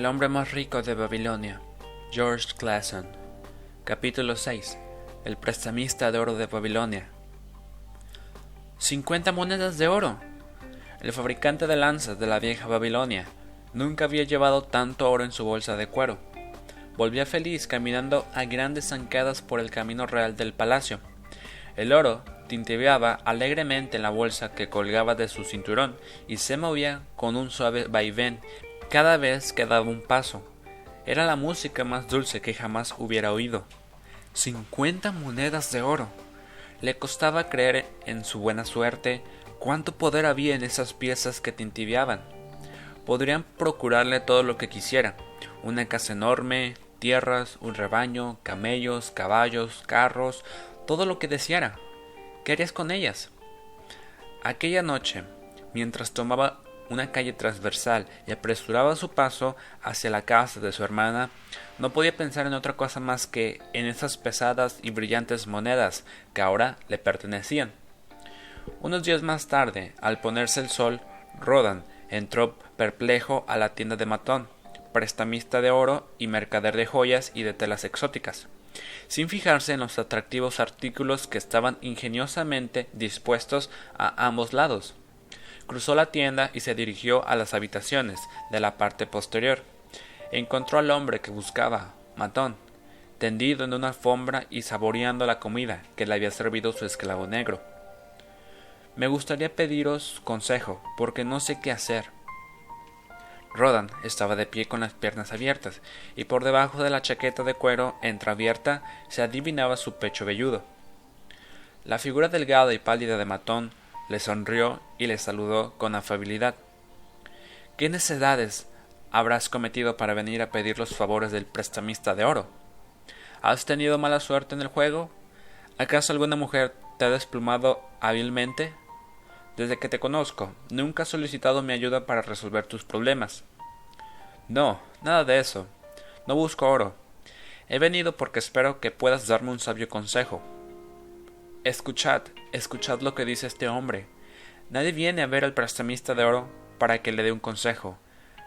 El hombre más rico de Babilonia, George Clason. Capítulo 6. El prestamista de oro de Babilonia. 50 monedas de oro. El fabricante de lanzas de la vieja Babilonia nunca había llevado tanto oro en su bolsa de cuero. Volvía feliz caminando a grandes zancadas por el camino real del palacio. El oro tintibeaba alegremente en la bolsa que colgaba de su cinturón y se movía con un suave vaivén cada vez que daba un paso. Era la música más dulce que jamás hubiera oído. Cincuenta monedas de oro. Le costaba creer en su buena suerte cuánto poder había en esas piezas que tintibeaban. Podrían procurarle todo lo que quisiera, una casa enorme, tierras, un rebaño, camellos, caballos, carros, todo lo que deseara. ¿Qué harías con ellas? Aquella noche, mientras tomaba una calle transversal y apresuraba su paso hacia la casa de su hermana, no podía pensar en otra cosa más que en esas pesadas y brillantes monedas que ahora le pertenecían. Unos días más tarde, al ponerse el sol, Rodan entró perplejo a la tienda de Matón, prestamista de oro y mercader de joyas y de telas exóticas, sin fijarse en los atractivos artículos que estaban ingeniosamente dispuestos a ambos lados cruzó la tienda y se dirigió a las habitaciones de la parte posterior. Encontró al hombre que buscaba, Matón, tendido en una alfombra y saboreando la comida que le había servido su esclavo negro. Me gustaría pediros consejo, porque no sé qué hacer. Rodan estaba de pie con las piernas abiertas, y por debajo de la chaqueta de cuero entreabierta se adivinaba su pecho velludo. La figura delgada y pálida de Matón le sonrió y le saludó con afabilidad. ¿Qué necedades habrás cometido para venir a pedir los favores del prestamista de oro? ¿Has tenido mala suerte en el juego? ¿Acaso alguna mujer te ha desplumado hábilmente? Desde que te conozco, nunca has solicitado mi ayuda para resolver tus problemas. No, nada de eso. No busco oro. He venido porque espero que puedas darme un sabio consejo. Escuchad, escuchad lo que dice este hombre. Nadie viene a ver al prestamista de oro para que le dé un consejo.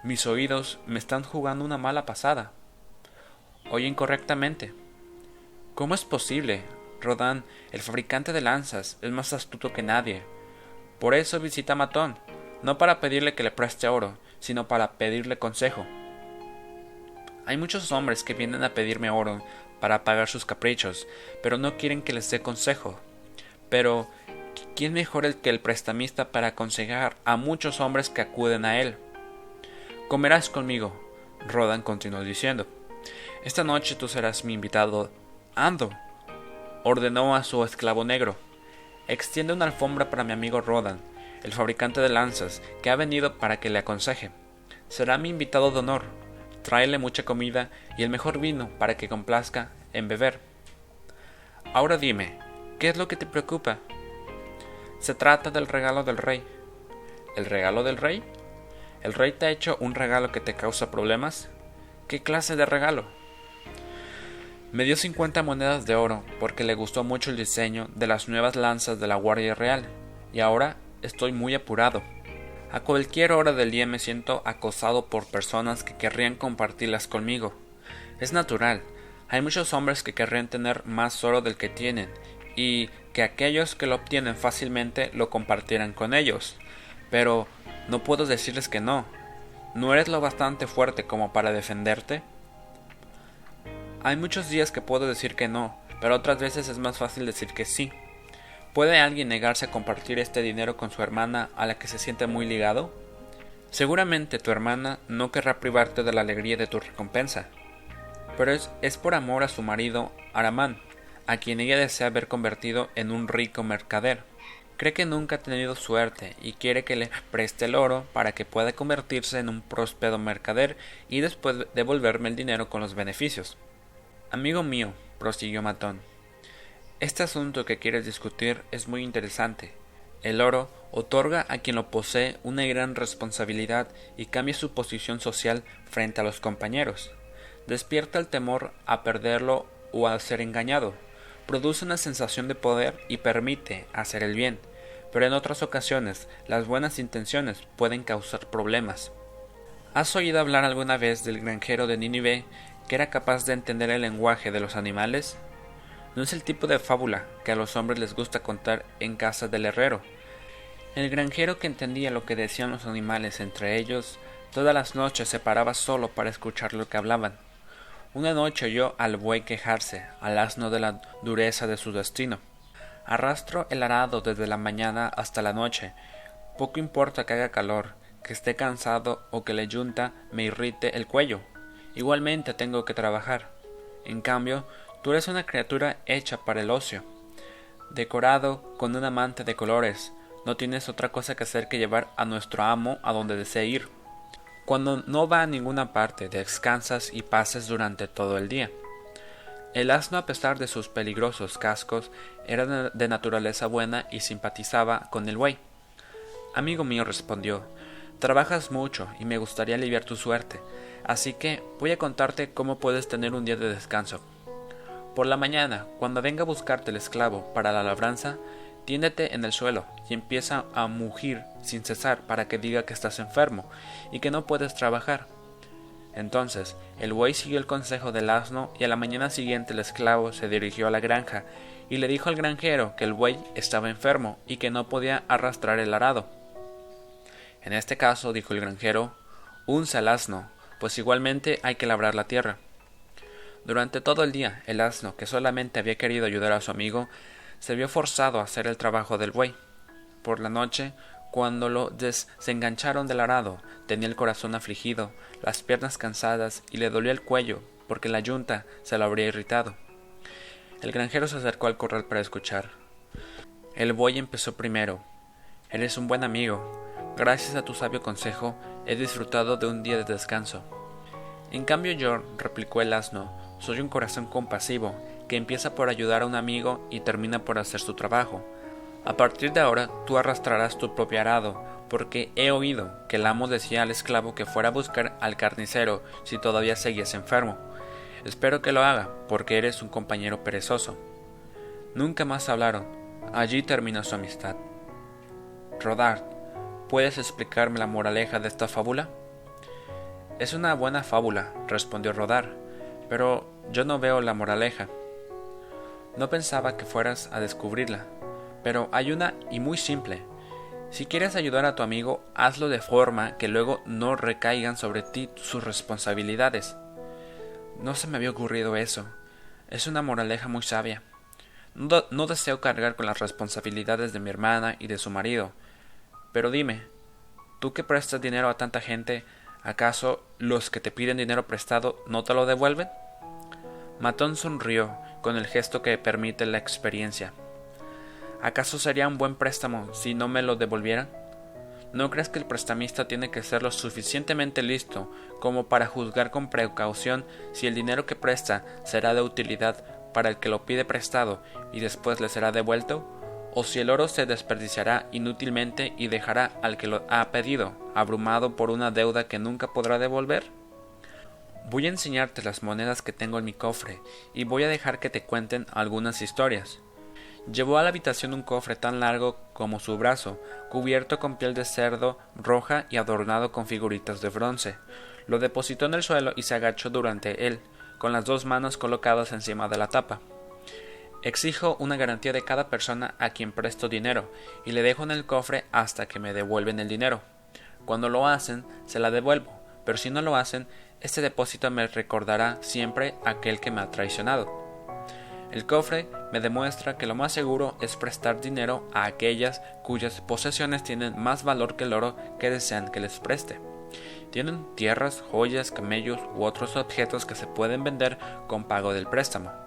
Mis oídos me están jugando una mala pasada. Oyen correctamente. ¿Cómo es posible? Rodán, el fabricante de lanzas, es más astuto que nadie. Por eso visita a Matón, no para pedirle que le preste oro, sino para pedirle consejo. Hay muchos hombres que vienen a pedirme oro para pagar sus caprichos, pero no quieren que les dé consejo. Pero, ¿quién mejor el que el prestamista para aconsejar a muchos hombres que acuden a él? Comerás conmigo, Rodan continuó diciendo. Esta noche tú serás mi invitado. Ando, ordenó a su esclavo negro. Extiende una alfombra para mi amigo Rodan, el fabricante de lanzas, que ha venido para que le aconseje. Será mi invitado de honor, tráele mucha comida y el mejor vino para que complazca en beber. Ahora dime, ¿qué es lo que te preocupa? Se trata del regalo del rey. ¿El regalo del rey? ¿El rey te ha hecho un regalo que te causa problemas? ¿Qué clase de regalo? Me dio 50 monedas de oro porque le gustó mucho el diseño de las nuevas lanzas de la Guardia Real y ahora estoy muy apurado. A cualquier hora del día me siento acosado por personas que querrían compartirlas conmigo. Es natural. Hay muchos hombres que querrían tener más oro del que tienen y que aquellos que lo obtienen fácilmente lo compartieran con ellos. Pero no puedo decirles que no. ¿No eres lo bastante fuerte como para defenderte? Hay muchos días que puedo decir que no, pero otras veces es más fácil decir que sí. ¿Puede alguien negarse a compartir este dinero con su hermana a la que se siente muy ligado? Seguramente tu hermana no querrá privarte de la alegría de tu recompensa, pero es, es por amor a su marido Aramán, a quien ella desea ver convertido en un rico mercader. Cree que nunca ha tenido suerte y quiere que le preste el oro para que pueda convertirse en un próspero mercader y después devolverme el dinero con los beneficios. Amigo mío, prosiguió Matón, este asunto que quieres discutir es muy interesante. El oro otorga a quien lo posee una gran responsabilidad y cambia su posición social frente a los compañeros. Despierta el temor a perderlo o a ser engañado. Produce una sensación de poder y permite hacer el bien, pero en otras ocasiones las buenas intenciones pueden causar problemas. ¿Has oído hablar alguna vez del granjero de Nínive que era capaz de entender el lenguaje de los animales? No es el tipo de fábula que a los hombres les gusta contar en casa del herrero. El granjero que entendía lo que decían los animales entre ellos, todas las noches se paraba solo para escuchar lo que hablaban. Una noche oyó al buey quejarse, al asno de la dureza de su destino. Arrastro el arado desde la mañana hasta la noche. Poco importa que haga calor, que esté cansado o que le yunta me irrite el cuello. Igualmente tengo que trabajar. En cambio, tú eres una criatura hecha para el ocio. Decorado con un amante de colores, no tienes otra cosa que hacer que llevar a nuestro amo a donde desee ir. Cuando no va a ninguna parte, descansas y pases durante todo el día. El asno, a pesar de sus peligrosos cascos, era de naturaleza buena y simpatizaba con el buey. Amigo mío, respondió, Trabajas mucho y me gustaría aliviar tu suerte, así que voy a contarte cómo puedes tener un día de descanso. Por la mañana, cuando venga a buscarte el esclavo para la labranza, tiéndete en el suelo y empieza a mugir sin cesar para que diga que estás enfermo y que no puedes trabajar. Entonces el buey siguió el consejo del asno y a la mañana siguiente el esclavo se dirigió a la granja y le dijo al granjero que el buey estaba enfermo y que no podía arrastrar el arado. En este caso, dijo el granjero, unce al asno, pues igualmente hay que labrar la tierra. Durante todo el día, el asno, que solamente había querido ayudar a su amigo, se vio forzado a hacer el trabajo del buey. Por la noche, cuando lo desengancharon del arado, tenía el corazón afligido, las piernas cansadas y le dolía el cuello, porque la yunta se lo habría irritado. El granjero se acercó al corral para escuchar. El buey empezó primero. Eres un buen amigo, Gracias a tu sabio consejo, he disfrutado de un día de descanso. En cambio yo, replicó el asno, soy un corazón compasivo, que empieza por ayudar a un amigo y termina por hacer su trabajo. A partir de ahora tú arrastrarás tu propio arado, porque he oído que el amo decía al esclavo que fuera a buscar al carnicero si todavía seguías enfermo. Espero que lo haga, porque eres un compañero perezoso. Nunca más hablaron. Allí terminó su amistad. Rodar, ¿Puedes explicarme la moraleja de esta fábula? Es una buena fábula, respondió Rodar, pero yo no veo la moraleja. No pensaba que fueras a descubrirla, pero hay una y muy simple. Si quieres ayudar a tu amigo, hazlo de forma que luego no recaigan sobre ti sus responsabilidades. No se me había ocurrido eso. Es una moraleja muy sabia. No, no deseo cargar con las responsabilidades de mi hermana y de su marido, pero dime, tú que prestas dinero a tanta gente, ¿acaso los que te piden dinero prestado no te lo devuelven? Matón sonrió con el gesto que permite la experiencia. ¿Acaso sería un buen préstamo si no me lo devolvieran? ¿No crees que el prestamista tiene que ser lo suficientemente listo como para juzgar con precaución si el dinero que presta será de utilidad para el que lo pide prestado y después le será devuelto? O si el oro se desperdiciará inútilmente y dejará al que lo ha pedido, abrumado por una deuda que nunca podrá devolver? Voy a enseñarte las monedas que tengo en mi cofre y voy a dejar que te cuenten algunas historias. Llevó a la habitación un cofre tan largo como su brazo, cubierto con piel de cerdo roja y adornado con figuritas de bronce. Lo depositó en el suelo y se agachó durante él, con las dos manos colocadas encima de la tapa. Exijo una garantía de cada persona a quien presto dinero y le dejo en el cofre hasta que me devuelven el dinero. Cuando lo hacen, se la devuelvo, pero si no lo hacen, este depósito me recordará siempre aquel que me ha traicionado. El cofre me demuestra que lo más seguro es prestar dinero a aquellas cuyas posesiones tienen más valor que el oro que desean que les preste. Tienen tierras, joyas, camellos u otros objetos que se pueden vender con pago del préstamo.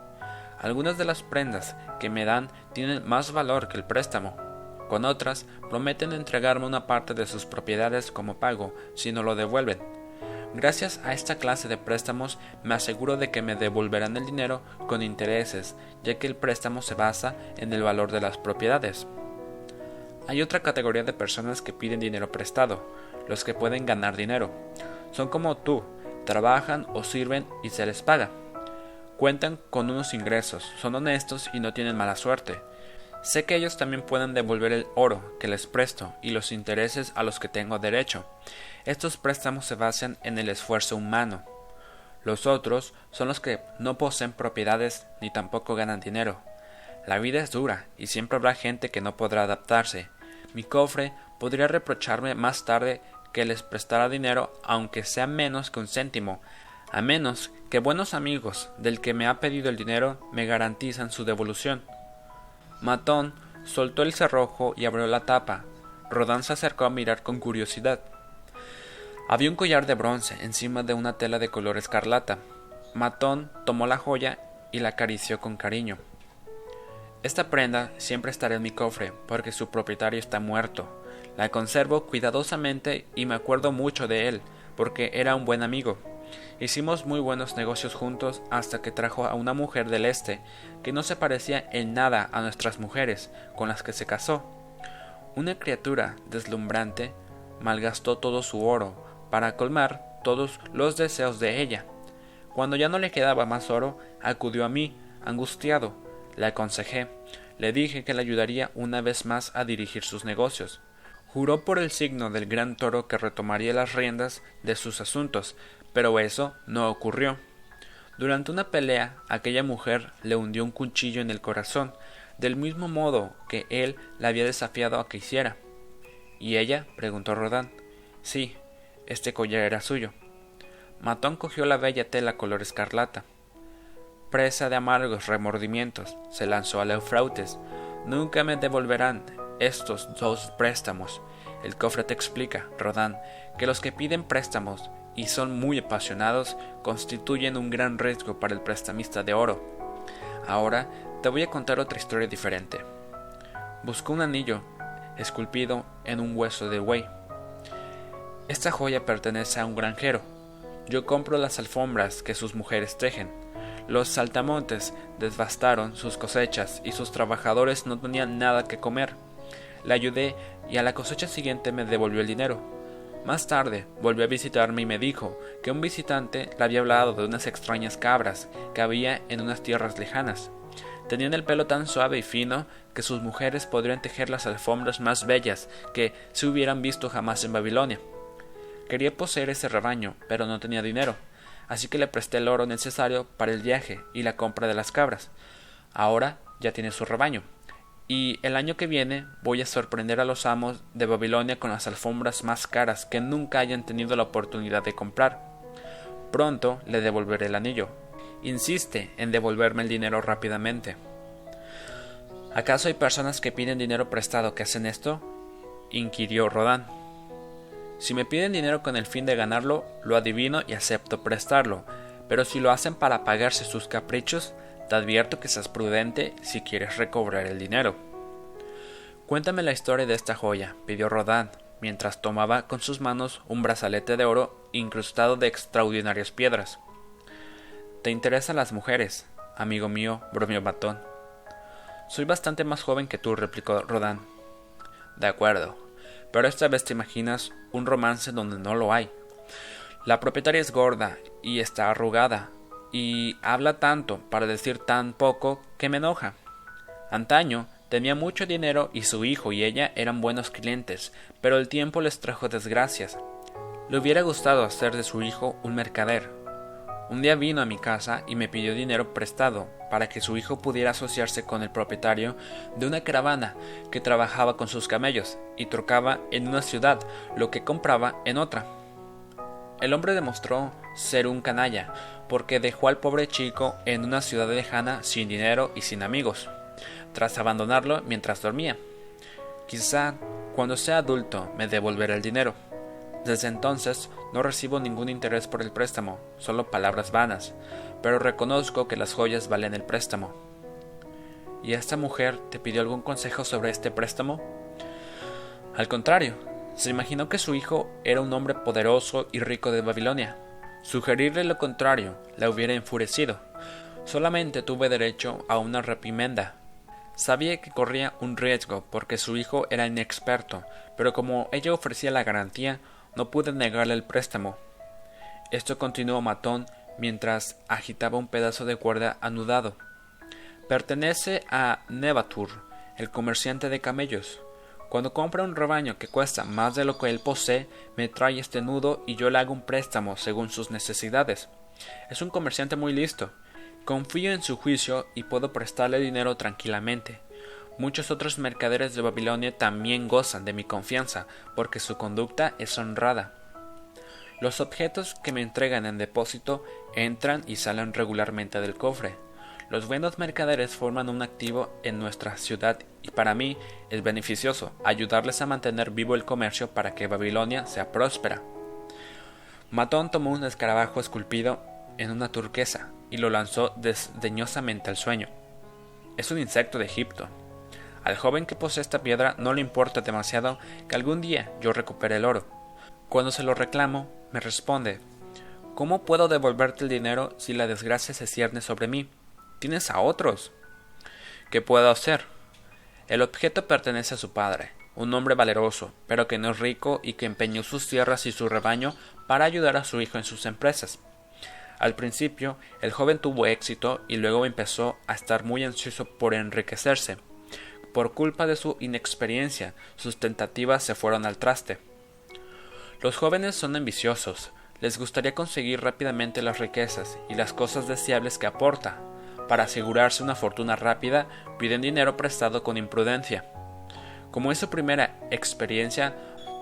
Algunas de las prendas que me dan tienen más valor que el préstamo. Con otras, prometen entregarme una parte de sus propiedades como pago si no lo devuelven. Gracias a esta clase de préstamos me aseguro de que me devolverán el dinero con intereses, ya que el préstamo se basa en el valor de las propiedades. Hay otra categoría de personas que piden dinero prestado, los que pueden ganar dinero. Son como tú, trabajan o sirven y se les paga. Cuentan con unos ingresos, son honestos y no tienen mala suerte. Sé que ellos también pueden devolver el oro que les presto y los intereses a los que tengo derecho. Estos préstamos se basan en el esfuerzo humano. Los otros son los que no poseen propiedades ni tampoco ganan dinero. La vida es dura y siempre habrá gente que no podrá adaptarse. Mi cofre podría reprocharme más tarde que les prestara dinero aunque sea menos que un céntimo, a menos que buenos amigos del que me ha pedido el dinero me garantizan su devolución. Matón soltó el cerrojo y abrió la tapa. Rodán se acercó a mirar con curiosidad. Había un collar de bronce encima de una tela de color escarlata. Matón tomó la joya y la acarició con cariño. Esta prenda siempre estará en mi cofre porque su propietario está muerto. La conservo cuidadosamente y me acuerdo mucho de él porque era un buen amigo. Hicimos muy buenos negocios juntos hasta que trajo a una mujer del este que no se parecía en nada a nuestras mujeres con las que se casó. Una criatura deslumbrante malgastó todo su oro para colmar todos los deseos de ella. Cuando ya no le quedaba más oro, acudió a mí, angustiado. Le aconsejé, le dije que le ayudaría una vez más a dirigir sus negocios. Juró por el signo del gran toro que retomaría las riendas de sus asuntos, pero eso no ocurrió. Durante una pelea, aquella mujer le hundió un cuchillo en el corazón, del mismo modo que él la había desafiado a que hiciera. ¿Y ella? preguntó Rodán. Sí, este collar era suyo. Matón cogió la bella tela color escarlata. Presa de amargos remordimientos, se lanzó a Eufrautes. Nunca me devolverán estos dos préstamos. El cofre te explica, Rodán, que los que piden préstamos y son muy apasionados constituyen un gran riesgo para el prestamista de oro. Ahora te voy a contar otra historia diferente. Buscó un anillo esculpido en un hueso de buey. Esta joya pertenece a un granjero. Yo compro las alfombras que sus mujeres tejen. Los saltamontes devastaron sus cosechas y sus trabajadores no tenían nada que comer. Le ayudé y a la cosecha siguiente me devolvió el dinero. Más tarde volvió a visitarme y me dijo que un visitante le había hablado de unas extrañas cabras que había en unas tierras lejanas. Tenían el pelo tan suave y fino que sus mujeres podrían tejer las alfombras más bellas que se hubieran visto jamás en Babilonia. Quería poseer ese rebaño, pero no tenía dinero, así que le presté el oro necesario para el viaje y la compra de las cabras. Ahora ya tiene su rebaño, y el año que viene voy a sorprender a los amos de Babilonia con las alfombras más caras que nunca hayan tenido la oportunidad de comprar. Pronto le devolveré el anillo. Insiste en devolverme el dinero rápidamente. ¿Acaso hay personas que piden dinero prestado que hacen esto? inquirió Rodán. Si me piden dinero con el fin de ganarlo, lo adivino y acepto prestarlo, pero si lo hacen para pagarse sus caprichos, te advierto que seas prudente si quieres recobrar el dinero. Cuéntame la historia de esta joya, pidió Rodán, mientras tomaba con sus manos un brazalete de oro incrustado de extraordinarias piedras. ¿Te interesan las mujeres, amigo mío? bromeó Batón. Soy bastante más joven que tú, replicó Rodán. De acuerdo, pero esta vez te imaginas un romance donde no lo hay. La propietaria es gorda y está arrugada, y habla tanto para decir tan poco que me enoja. Antaño tenía mucho dinero y su hijo y ella eran buenos clientes, pero el tiempo les trajo desgracias. Le hubiera gustado hacer de su hijo un mercader. Un día vino a mi casa y me pidió dinero prestado para que su hijo pudiera asociarse con el propietario de una caravana que trabajaba con sus camellos y trocaba en una ciudad lo que compraba en otra. El hombre demostró ser un canalla, porque dejó al pobre chico en una ciudad lejana sin dinero y sin amigos, tras abandonarlo mientras dormía. Quizá cuando sea adulto me devolverá el dinero. Desde entonces no recibo ningún interés por el préstamo, solo palabras vanas, pero reconozco que las joyas valen el préstamo. ¿Y esta mujer te pidió algún consejo sobre este préstamo? Al contrario, se imaginó que su hijo era un hombre poderoso y rico de Babilonia. Sugerirle lo contrario la hubiera enfurecido. Solamente tuve derecho a una reprimenda. Sabía que corría un riesgo porque su hijo era inexperto, pero como ella ofrecía la garantía, no pude negarle el préstamo. Esto continuó Matón mientras agitaba un pedazo de cuerda anudado. Pertenece a Nebatur, el comerciante de camellos. Cuando compra un rebaño que cuesta más de lo que él posee, me trae este nudo y yo le hago un préstamo según sus necesidades. Es un comerciante muy listo. Confío en su juicio y puedo prestarle dinero tranquilamente. Muchos otros mercaderes de Babilonia también gozan de mi confianza, porque su conducta es honrada. Los objetos que me entregan en depósito entran y salen regularmente del cofre. Los buenos mercaderes forman un activo en nuestra ciudad y para mí es beneficioso ayudarles a mantener vivo el comercio para que Babilonia sea próspera. Matón tomó un escarabajo esculpido en una turquesa y lo lanzó desdeñosamente al sueño. Es un insecto de Egipto. Al joven que posee esta piedra no le importa demasiado que algún día yo recupere el oro. Cuando se lo reclamo, me responde ¿Cómo puedo devolverte el dinero si la desgracia se cierne sobre mí? Tienes a otros. ¿Qué puedo hacer? El objeto pertenece a su padre, un hombre valeroso, pero que no es rico y que empeñó sus tierras y su rebaño para ayudar a su hijo en sus empresas. Al principio, el joven tuvo éxito y luego empezó a estar muy ansioso por enriquecerse. Por culpa de su inexperiencia, sus tentativas se fueron al traste. Los jóvenes son ambiciosos, les gustaría conseguir rápidamente las riquezas y las cosas deseables que aporta, para asegurarse una fortuna rápida, piden dinero prestado con imprudencia. Como es su primera experiencia,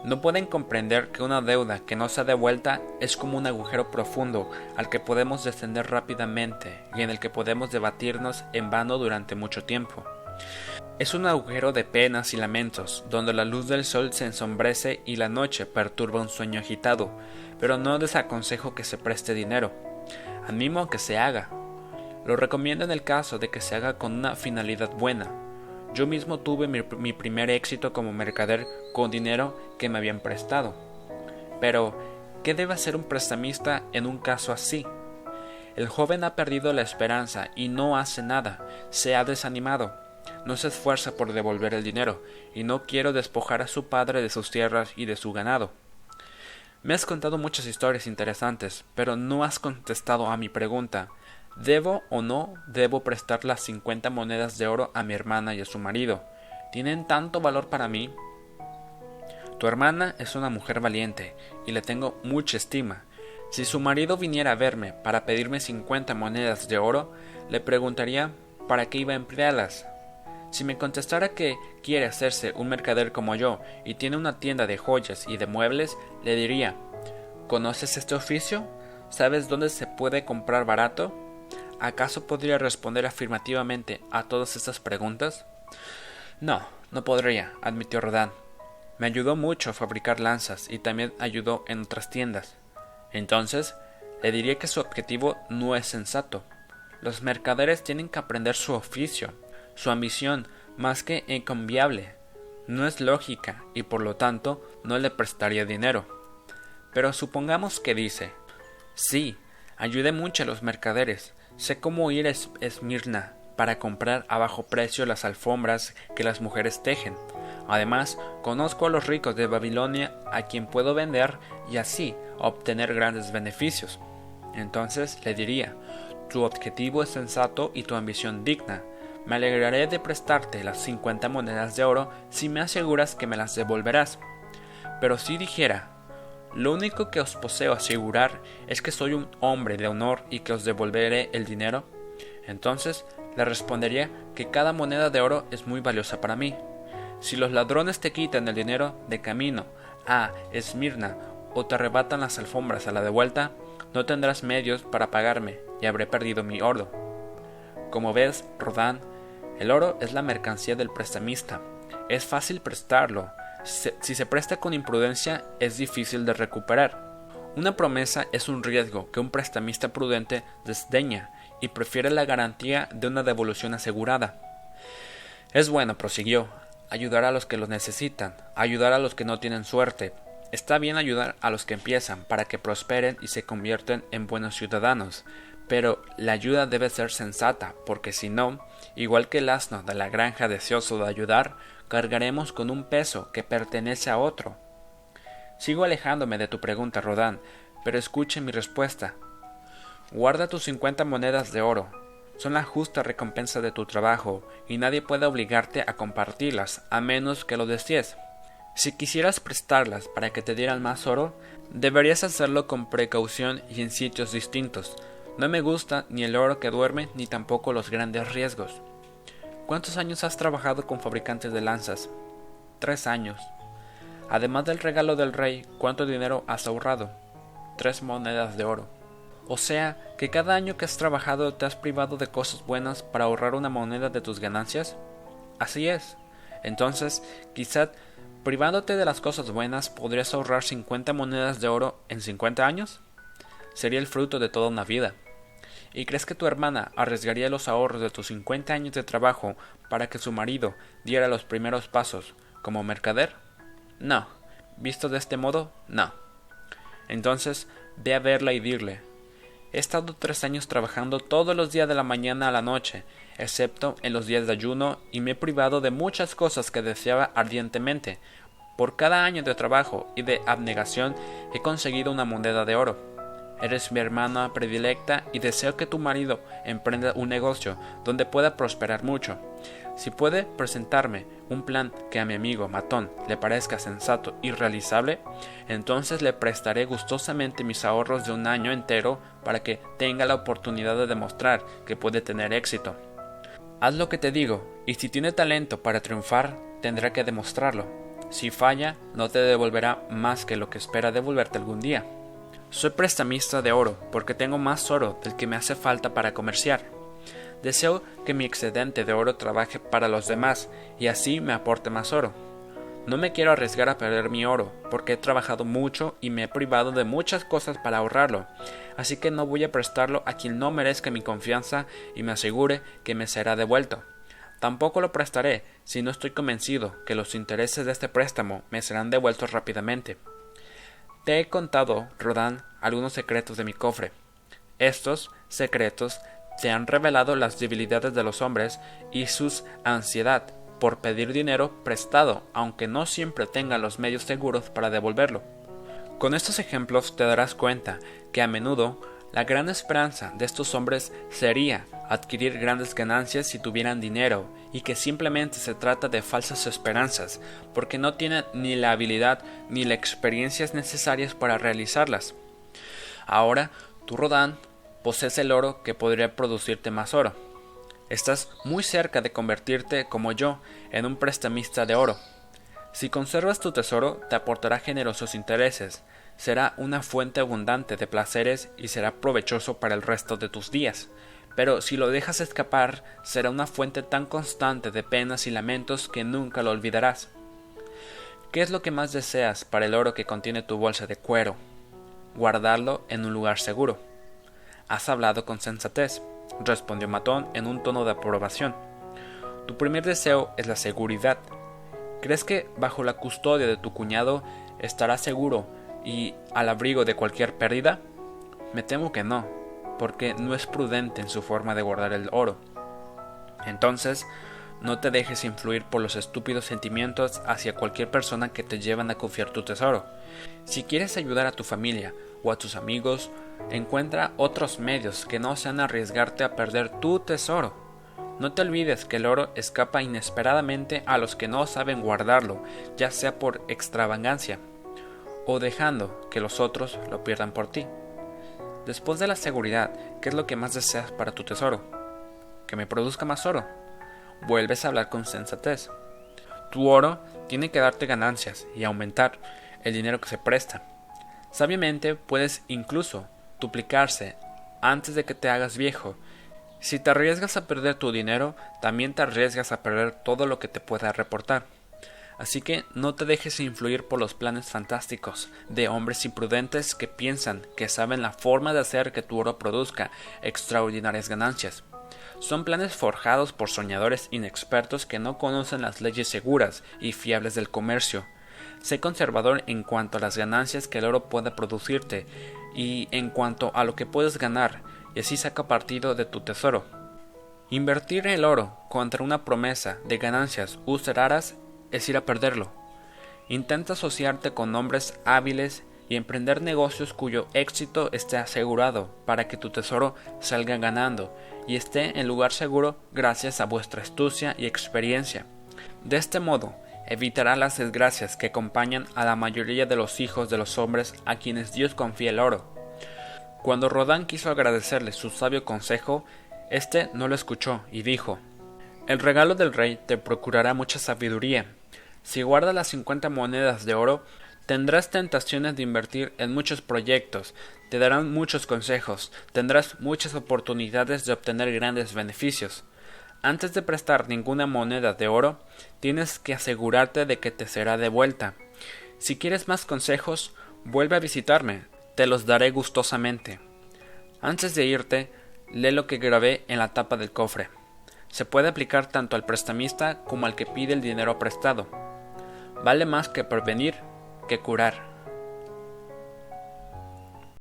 no pueden comprender que una deuda que no ha devuelta es como un agujero profundo al que podemos descender rápidamente y en el que podemos debatirnos en vano durante mucho tiempo. Es un agujero de penas y lamentos, donde la luz del sol se ensombrece y la noche perturba un sueño agitado, pero no desaconsejo que se preste dinero. Animo que se haga, lo recomiendo en el caso de que se haga con una finalidad buena. Yo mismo tuve mi, primer éxito como mercader con dinero que me habían prestado. Pero, ¿qué debe hacer un prestamista en un caso así? El joven ha perdido la esperanza y no hace nada, se ha desanimado, no se esfuerza por devolver el dinero, y no quiero despojar a su padre de sus tierras y de su ganado. Me has contado muchas historias interesantes, pero no has contestado a mi pregunta. ¿Debo o no debo prestar las cincuenta monedas de oro a mi hermana y a su marido? ¿Tienen tanto valor para mí? Tu hermana es una mujer valiente y le tengo mucha estima. Si su marido viniera a verme para pedirme cincuenta monedas de oro, le preguntaría para qué iba a emplearlas. Si me contestara que quiere hacerse un mercader como yo y tiene una tienda de joyas y de muebles, le diría ¿Conoces este oficio? ¿Sabes dónde se puede comprar barato? ¿Acaso podría responder afirmativamente a todas estas preguntas? No, no podría, admitió Rodán. Me ayudó mucho a fabricar lanzas y también ayudó en otras tiendas. Entonces, le diría que su objetivo no es sensato. Los mercaderes tienen que aprender su oficio, su ambición, más que incambiable. No es lógica y por lo tanto no le prestaría dinero. Pero supongamos que dice, sí, ayudé mucho a los mercaderes, Sé cómo ir a Esmirna para comprar a bajo precio las alfombras que las mujeres tejen. Además, conozco a los ricos de Babilonia a quien puedo vender y así obtener grandes beneficios. Entonces le diría, tu objetivo es sensato y tu ambición digna. Me alegraré de prestarte las cincuenta monedas de oro si me aseguras que me las devolverás. Pero si dijera, lo único que os poseo asegurar es que soy un hombre de honor y que os devolveré el dinero. Entonces le respondería que cada moneda de oro es muy valiosa para mí. Si los ladrones te quitan el dinero de camino a Esmirna o te arrebatan las alfombras a la de vuelta, no tendrás medios para pagarme y habré perdido mi oro. Como ves, Rodán, el oro es la mercancía del prestamista. Es fácil prestarlo, si se presta con imprudencia es difícil de recuperar. Una promesa es un riesgo que un prestamista prudente desdeña y prefiere la garantía de una devolución asegurada. Es bueno, prosiguió, ayudar a los que lo necesitan, ayudar a los que no tienen suerte. Está bien ayudar a los que empiezan para que prosperen y se convierten en buenos ciudadanos, pero la ayuda debe ser sensata, porque si no, igual que el asno de la granja deseoso de ayudar, cargaremos con un peso que pertenece a otro. Sigo alejándome de tu pregunta, Rodán, pero escuche mi respuesta. Guarda tus cincuenta monedas de oro. son la justa recompensa de tu trabajo y nadie puede obligarte a compartirlas a menos que lo desees. Si quisieras prestarlas para que te dieran más oro, deberías hacerlo con precaución y en sitios distintos. No me gusta ni el oro que duerme ni tampoco los grandes riesgos. ¿Cuántos años has trabajado con fabricantes de lanzas? Tres años. Además del regalo del rey, ¿cuánto dinero has ahorrado? Tres monedas de oro. O sea, que cada año que has trabajado te has privado de cosas buenas para ahorrar una moneda de tus ganancias. Así es. Entonces, quizá privándote de las cosas buenas podrías ahorrar 50 monedas de oro en 50 años. Sería el fruto de toda una vida. ¿Y crees que tu hermana arriesgaría los ahorros de tus 50 años de trabajo para que su marido diera los primeros pasos como mercader? No. Visto de este modo, no. Entonces, ve a verla y dile, he estado tres años trabajando todos los días de la mañana a la noche, excepto en los días de ayuno, y me he privado de muchas cosas que deseaba ardientemente. Por cada año de trabajo y de abnegación he conseguido una moneda de oro. Eres mi hermana predilecta y deseo que tu marido emprenda un negocio donde pueda prosperar mucho. Si puede presentarme un plan que a mi amigo Matón le parezca sensato y realizable, entonces le prestaré gustosamente mis ahorros de un año entero para que tenga la oportunidad de demostrar que puede tener éxito. Haz lo que te digo, y si tiene talento para triunfar, tendrá que demostrarlo. Si falla, no te devolverá más que lo que espera devolverte algún día. Soy prestamista de oro porque tengo más oro del que me hace falta para comerciar. Deseo que mi excedente de oro trabaje para los demás y así me aporte más oro. No me quiero arriesgar a perder mi oro, porque he trabajado mucho y me he privado de muchas cosas para ahorrarlo, así que no voy a prestarlo a quien no merezca mi confianza y me asegure que me será devuelto. Tampoco lo prestaré si no estoy convencido que los intereses de este préstamo me serán devueltos rápidamente. Te he contado, Rodán, algunos secretos de mi cofre. Estos secretos se han revelado las debilidades de los hombres y sus ansiedad por pedir dinero prestado, aunque no siempre tengan los medios seguros para devolverlo. Con estos ejemplos te darás cuenta que a menudo la gran esperanza de estos hombres sería adquirir grandes ganancias si tuvieran dinero y que simplemente se trata de falsas esperanzas porque no tienen ni la habilidad ni las experiencias necesarias para realizarlas. Ahora, tú Rodán posees el oro que podría producirte más oro. Estás muy cerca de convertirte, como yo, en un prestamista de oro. Si conservas tu tesoro, te aportará generosos intereses, será una fuente abundante de placeres y será provechoso para el resto de tus días. Pero si lo dejas escapar, será una fuente tan constante de penas y lamentos que nunca lo olvidarás. ¿Qué es lo que más deseas para el oro que contiene tu bolsa de cuero? Guardarlo en un lugar seguro. Has hablado con sensatez, respondió Matón en un tono de aprobación. Tu primer deseo es la seguridad. ¿Crees que bajo la custodia de tu cuñado estarás seguro y al abrigo de cualquier pérdida? Me temo que no, porque no es prudente en su forma de guardar el oro. Entonces, no te dejes influir por los estúpidos sentimientos hacia cualquier persona que te llevan a confiar tu tesoro. Si quieres ayudar a tu familia o a tus amigos, encuentra otros medios que no sean arriesgarte a perder tu tesoro. No te olvides que el oro escapa inesperadamente a los que no saben guardarlo, ya sea por extravagancia o dejando que los otros lo pierdan por ti. Después de la seguridad, ¿qué es lo que más deseas para tu tesoro? Que me produzca más oro. Vuelves a hablar con sensatez. Tu oro tiene que darte ganancias y aumentar el dinero que se presta. Sabiamente puedes incluso duplicarse antes de que te hagas viejo. Si te arriesgas a perder tu dinero, también te arriesgas a perder todo lo que te pueda reportar. Así que no te dejes influir por los planes fantásticos de hombres imprudentes que piensan que saben la forma de hacer que tu oro produzca extraordinarias ganancias. Son planes forjados por soñadores inexpertos que no conocen las leyes seguras y fiables del comercio. Sé conservador en cuanto a las ganancias que el oro pueda producirte y en cuanto a lo que puedes ganar, y así saca partido de tu tesoro. Invertir el oro contra una promesa de ganancias usuraras es ir a perderlo. Intenta asociarte con hombres hábiles y emprender negocios cuyo éxito esté asegurado para que tu tesoro salga ganando y esté en lugar seguro gracias a vuestra astucia y experiencia. De este modo, evitará las desgracias que acompañan a la mayoría de los hijos de los hombres a quienes Dios confía el oro. Cuando Rodán quiso agradecerle su sabio consejo, éste no lo escuchó y dijo El regalo del rey te procurará mucha sabiduría. Si guardas las cincuenta monedas de oro, tendrás tentaciones de invertir en muchos proyectos, te darán muchos consejos, tendrás muchas oportunidades de obtener grandes beneficios. Antes de prestar ninguna moneda de oro, tienes que asegurarte de que te será devuelta. Si quieres más consejos, vuelve a visitarme, te los daré gustosamente. Antes de irte, lee lo que grabé en la tapa del cofre. Se puede aplicar tanto al prestamista como al que pide el dinero prestado. Vale más que prevenir que curar.